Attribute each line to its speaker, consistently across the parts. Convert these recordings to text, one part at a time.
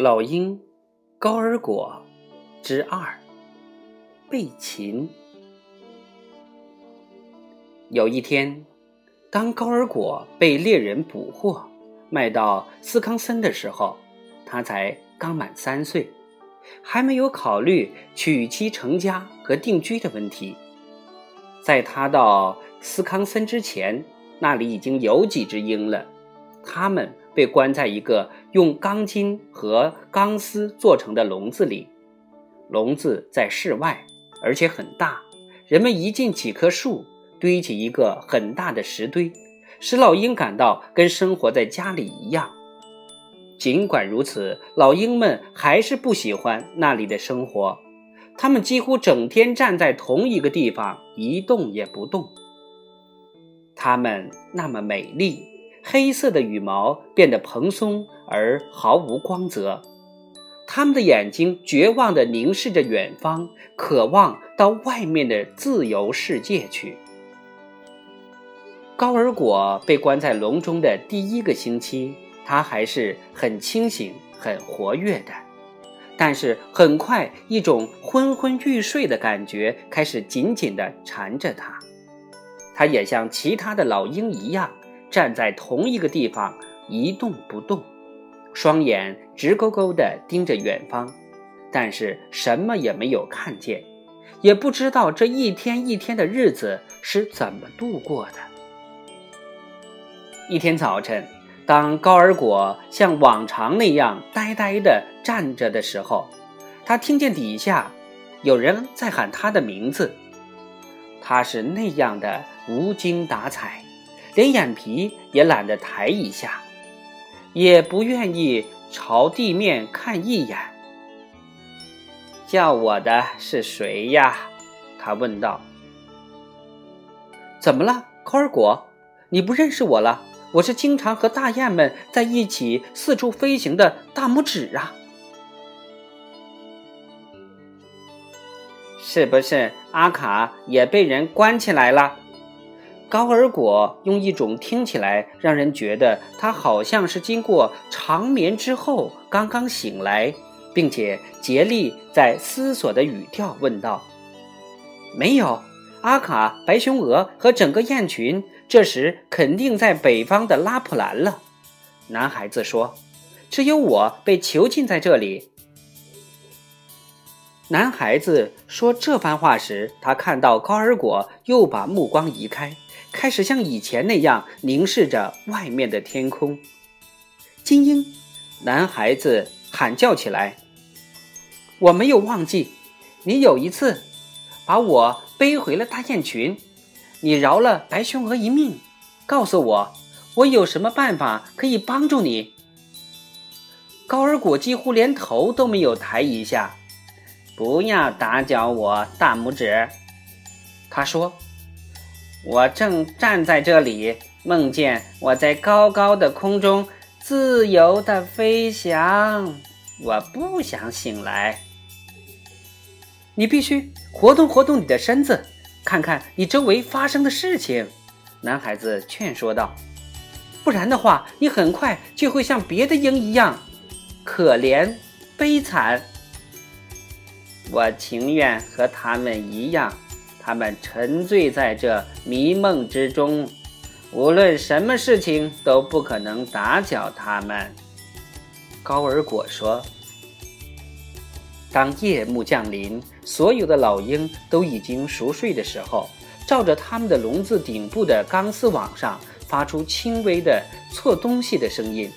Speaker 1: 老鹰高尔果之二被擒。有一天，当高尔果被猎人捕获，卖到斯康森的时候，他才刚满三岁，还没有考虑娶妻成家和定居的问题。在他到斯康森之前，那里已经有几只鹰了，他们。被关在一个用钢筋和钢丝做成的笼子里，笼子在室外，而且很大。人们一进几棵树，堆起一个很大的石堆，使老鹰感到跟生活在家里一样。尽管如此，老鹰们还是不喜欢那里的生活。它们几乎整天站在同一个地方，一动也不动。它们那么美丽。黑色的羽毛变得蓬松而毫无光泽，他们的眼睛绝望地凝视着远方，渴望到外面的自由世界去。高尔果被关在笼中的第一个星期，他还是很清醒、很活跃的，但是很快，一种昏昏欲睡的感觉开始紧紧地缠着他。他也像其他的老鹰一样。站在同一个地方一动不动，双眼直勾勾地盯着远方，但是什么也没有看见，也不知道这一天一天的日子是怎么度过的。一天早晨，当高尔果像往常那样呆呆地站着的时候，他听见底下有人在喊他的名字，他是那样的无精打采。连眼皮也懒得抬一下，也不愿意朝地面看一眼。叫我的是谁呀？他问道。怎么了，科尔果？你不认识我了？我是经常和大雁们在一起四处飞行的大拇指啊！是不是阿卡也被人关起来了？高尔果用一种听起来让人觉得他好像是经过长眠之后刚刚醒来，并且竭力在思索的语调问道：“没有，阿卡、白胸鹅和整个雁群这时肯定在北方的拉普兰了。”男孩子说：“只有我被囚禁在这里。”男孩子说这番话时，他看到高尔果又把目光移开。开始像以前那样凝视着外面的天空。金鹰，男孩子喊叫起来：“我没有忘记，你有一次把我背回了大雁群，你饶了白胸鹅一命。告诉我，我有什么办法可以帮助你？”高尔果几乎连头都没有抬一下。“不要打搅我，大拇指。”他说。我正站在这里，梦见我在高高的空中自由的飞翔。我不想醒来。你必须活动活动你的身子，看看你周围发生的事情。”男孩子劝说道，“不然的话，你很快就会像别的鹰一样可怜悲惨。我情愿和他们一样。”他们沉醉在这迷梦之中，无论什么事情都不可能打搅他们。高尔果说：“当夜幕降临，所有的老鹰都已经熟睡的时候，照着他们的笼子顶部的钢丝网上发出轻微的错东西的声音。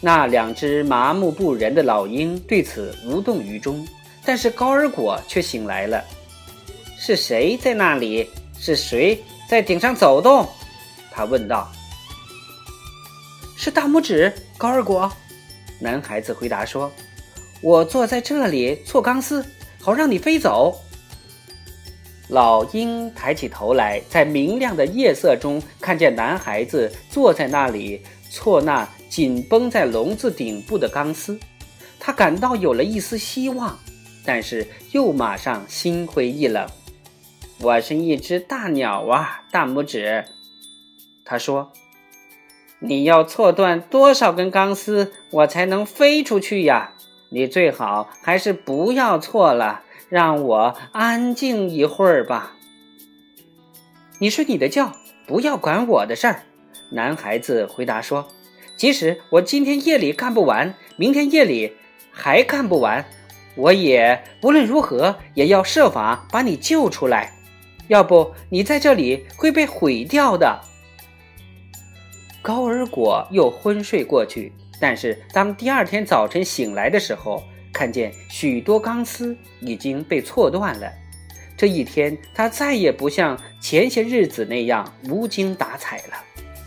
Speaker 1: 那两只麻木不仁的老鹰对此无动于衷，但是高尔果却醒来了。”是谁在那里？是谁在顶上走动？他问道。是大拇指高尔果。男孩子回答说：“我坐在这里错钢丝，好让你飞走。”老鹰抬起头来，在明亮的夜色中看见男孩子坐在那里错那紧绷在笼子顶部的钢丝，他感到有了一丝希望，但是又马上心灰意冷。我是一只大鸟啊，大拇指。他说：“你要错断多少根钢丝，我才能飞出去呀？你最好还是不要错了，让我安静一会儿吧。你睡你的觉，不要管我的事儿。”男孩子回答说：“即使我今天夜里干不完，明天夜里还干不完，我也无论如何也要设法把你救出来。要不，你在这里会被毁掉的。”高尔果又昏睡过去，但是当第二天早晨醒来的时候，看见许多钢丝已经被错断了。这一天，他再也不像前些日子那样无精打采了。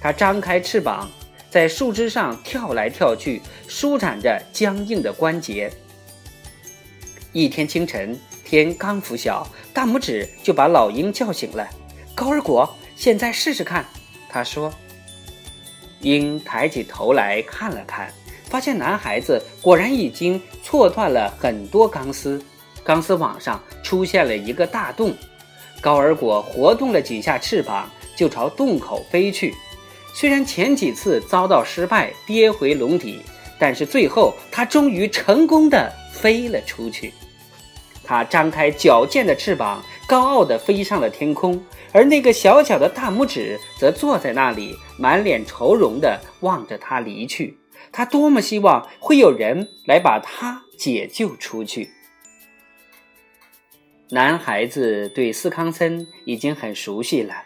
Speaker 1: 他张开翅膀，在树枝上跳来跳去，舒展着僵硬的关节。一天清晨，天刚拂晓，大拇指就把老鹰叫醒了。高尔果，现在试试看，他说。鹰抬起头来看了看，发现男孩子果然已经错断了很多钢丝，钢丝网上出现了一个大洞。高尔果活动了几下翅膀，就朝洞口飞去。虽然前几次遭到失败，跌回笼底，但是最后他终于成功的飞了出去。他张开矫健的翅膀，高傲地飞上了天空。而那个小小的大拇指则坐在那里，满脸愁容地望着他离去。他多么希望会有人来把他解救出去！男孩子对斯康森已经很熟悉了，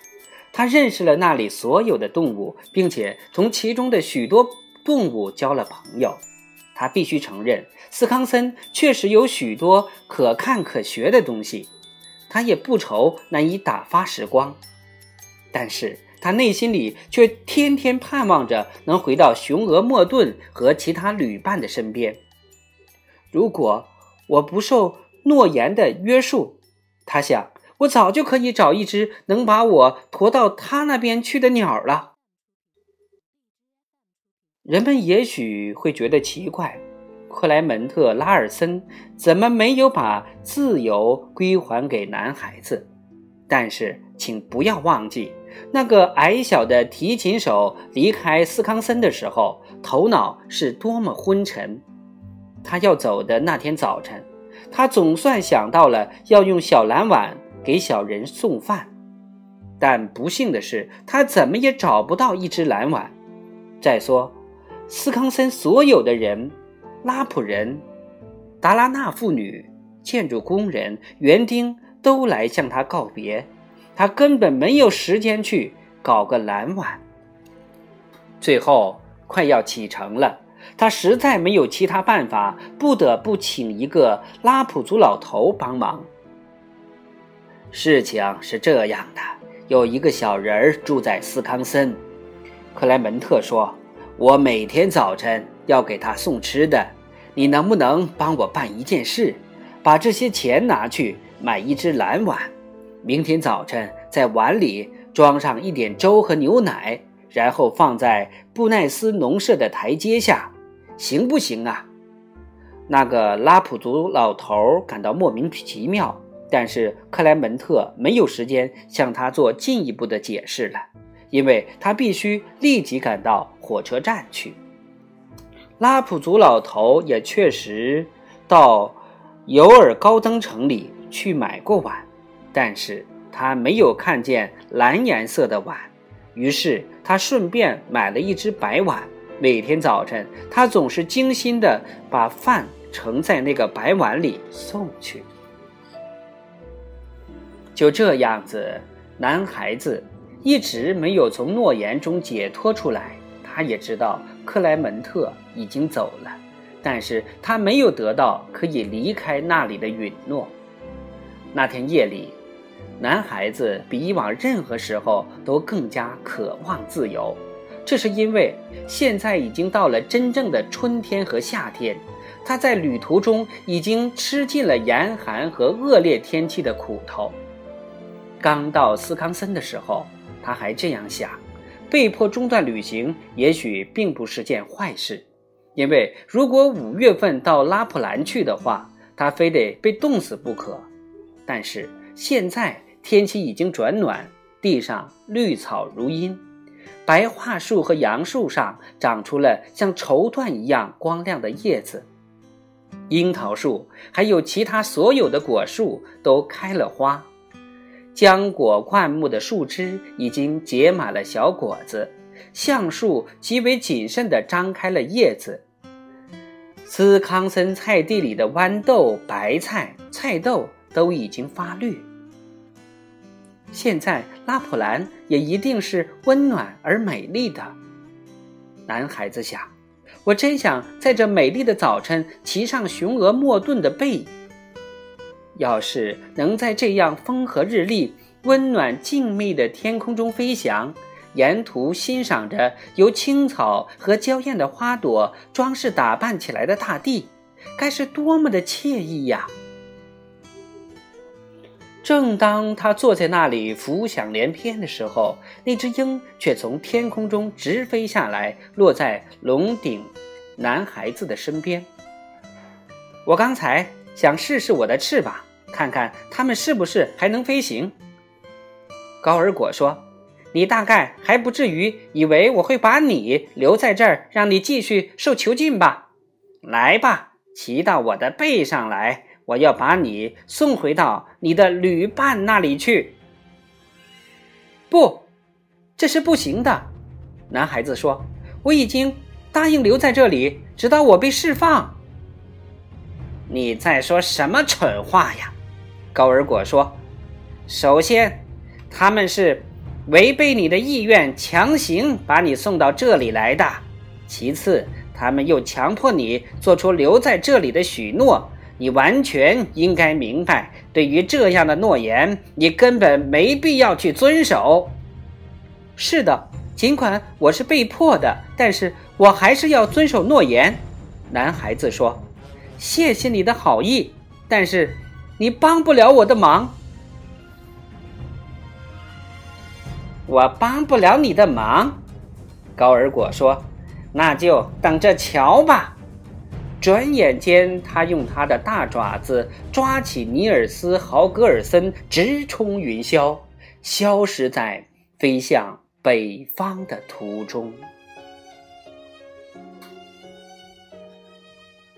Speaker 1: 他认识了那里所有的动物，并且同其中的许多动物交了朋友。他必须承认，斯康森确实有许多可看可学的东西。他也不愁难以打发时光，但是他内心里却天天盼望着能回到雄鹅莫顿和其他旅伴的身边。如果我不受诺言的约束，他想，我早就可以找一只能把我驮到他那边去的鸟了。人们也许会觉得奇怪。克莱门特·拉尔森怎么没有把自由归还给男孩子？但是，请不要忘记，那个矮小的提琴手离开斯康森的时候，头脑是多么昏沉。他要走的那天早晨，他总算想到了要用小蓝碗给小人送饭，但不幸的是，他怎么也找不到一只蓝碗。再说，斯康森所有的人。拉普人、达拉纳妇女、建筑工人、园丁都来向他告别，他根本没有时间去搞个蓝碗。最后快要启程了，他实在没有其他办法，不得不请一个拉普族老头帮忙。事情是这样的，有一个小人儿住在斯康森，克莱门特说：“我每天早晨。”要给他送吃的，你能不能帮我办一件事？把这些钱拿去买一只蓝碗，明天早晨在碗里装上一点粥和牛奶，然后放在布奈斯农舍的台阶下，行不行啊？那个拉普族老头感到莫名其妙，但是克莱门特没有时间向他做进一步的解释了，因为他必须立即赶到火车站去。拉普族老头也确实到尤尔高登城里去买过碗，但是他没有看见蓝颜色的碗，于是他顺便买了一只白碗。每天早晨，他总是精心的把饭盛在那个白碗里送去。就这样子，男孩子一直没有从诺言中解脱出来。他也知道克莱门特已经走了，但是他没有得到可以离开那里的允诺。那天夜里，男孩子比以往任何时候都更加渴望自由，这是因为现在已经到了真正的春天和夏天。他在旅途中已经吃尽了严寒和恶劣天气的苦头。刚到斯康森的时候，他还这样想。被迫中断旅行，也许并不是件坏事，因为如果五月份到拉普兰去的话，他非得被冻死不可。但是现在天气已经转暖，地上绿草如茵，白桦树和杨树上长出了像绸缎一样光亮的叶子，樱桃树还有其他所有的果树都开了花，浆果灌木的树枝已经结满了小果子，橡树极为谨慎地张开了叶子。斯康森菜地里的豌豆、白菜、菜豆都已经发绿。现在拉普兰也一定是温暖而美丽的。男孩子想：“我真想在这美丽的早晨骑上雄鹅莫顿的背。要是能在这样风和日丽、温暖静谧的天空中飞翔，沿途欣赏着由青草和娇艳的花朵装饰打扮起来的大地，该是多么的惬意呀！”正当他坐在那里浮想联翩的时候，那只鹰却从天空中直飞下来，落在龙顶男孩子的身边。我刚才想试试我的翅膀，看看它们是不是还能飞行。高尔果说：“你大概还不至于以为我会把你留在这儿，让你继续受囚禁吧？来吧，骑到我的背上来。”我要把你送回到你的旅伴那里去。不，这是不行的。男孩子说：“我已经答应留在这里，直到我被释放。”你在说什么蠢话呀？高尔果说：“首先，他们是违背你的意愿，强行把你送到这里来的；其次，他们又强迫你做出留在这里的许诺。”你完全应该明白，对于这样的诺言，你根本没必要去遵守。是的，尽管我是被迫的，但是我还是要遵守诺言。男孩子说：“谢谢你的好意，但是你帮不了我的忙。我帮不了你的忙。”高尔果说：“那就等着瞧吧。”转眼间，他用他的大爪子抓起尼尔斯·豪格尔森，直冲云霄，消失在飞向北方的途中。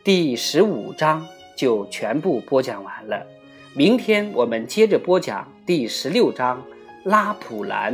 Speaker 1: 第十五章就全部播讲完了，明天我们接着播讲第十六章《拉普兰》。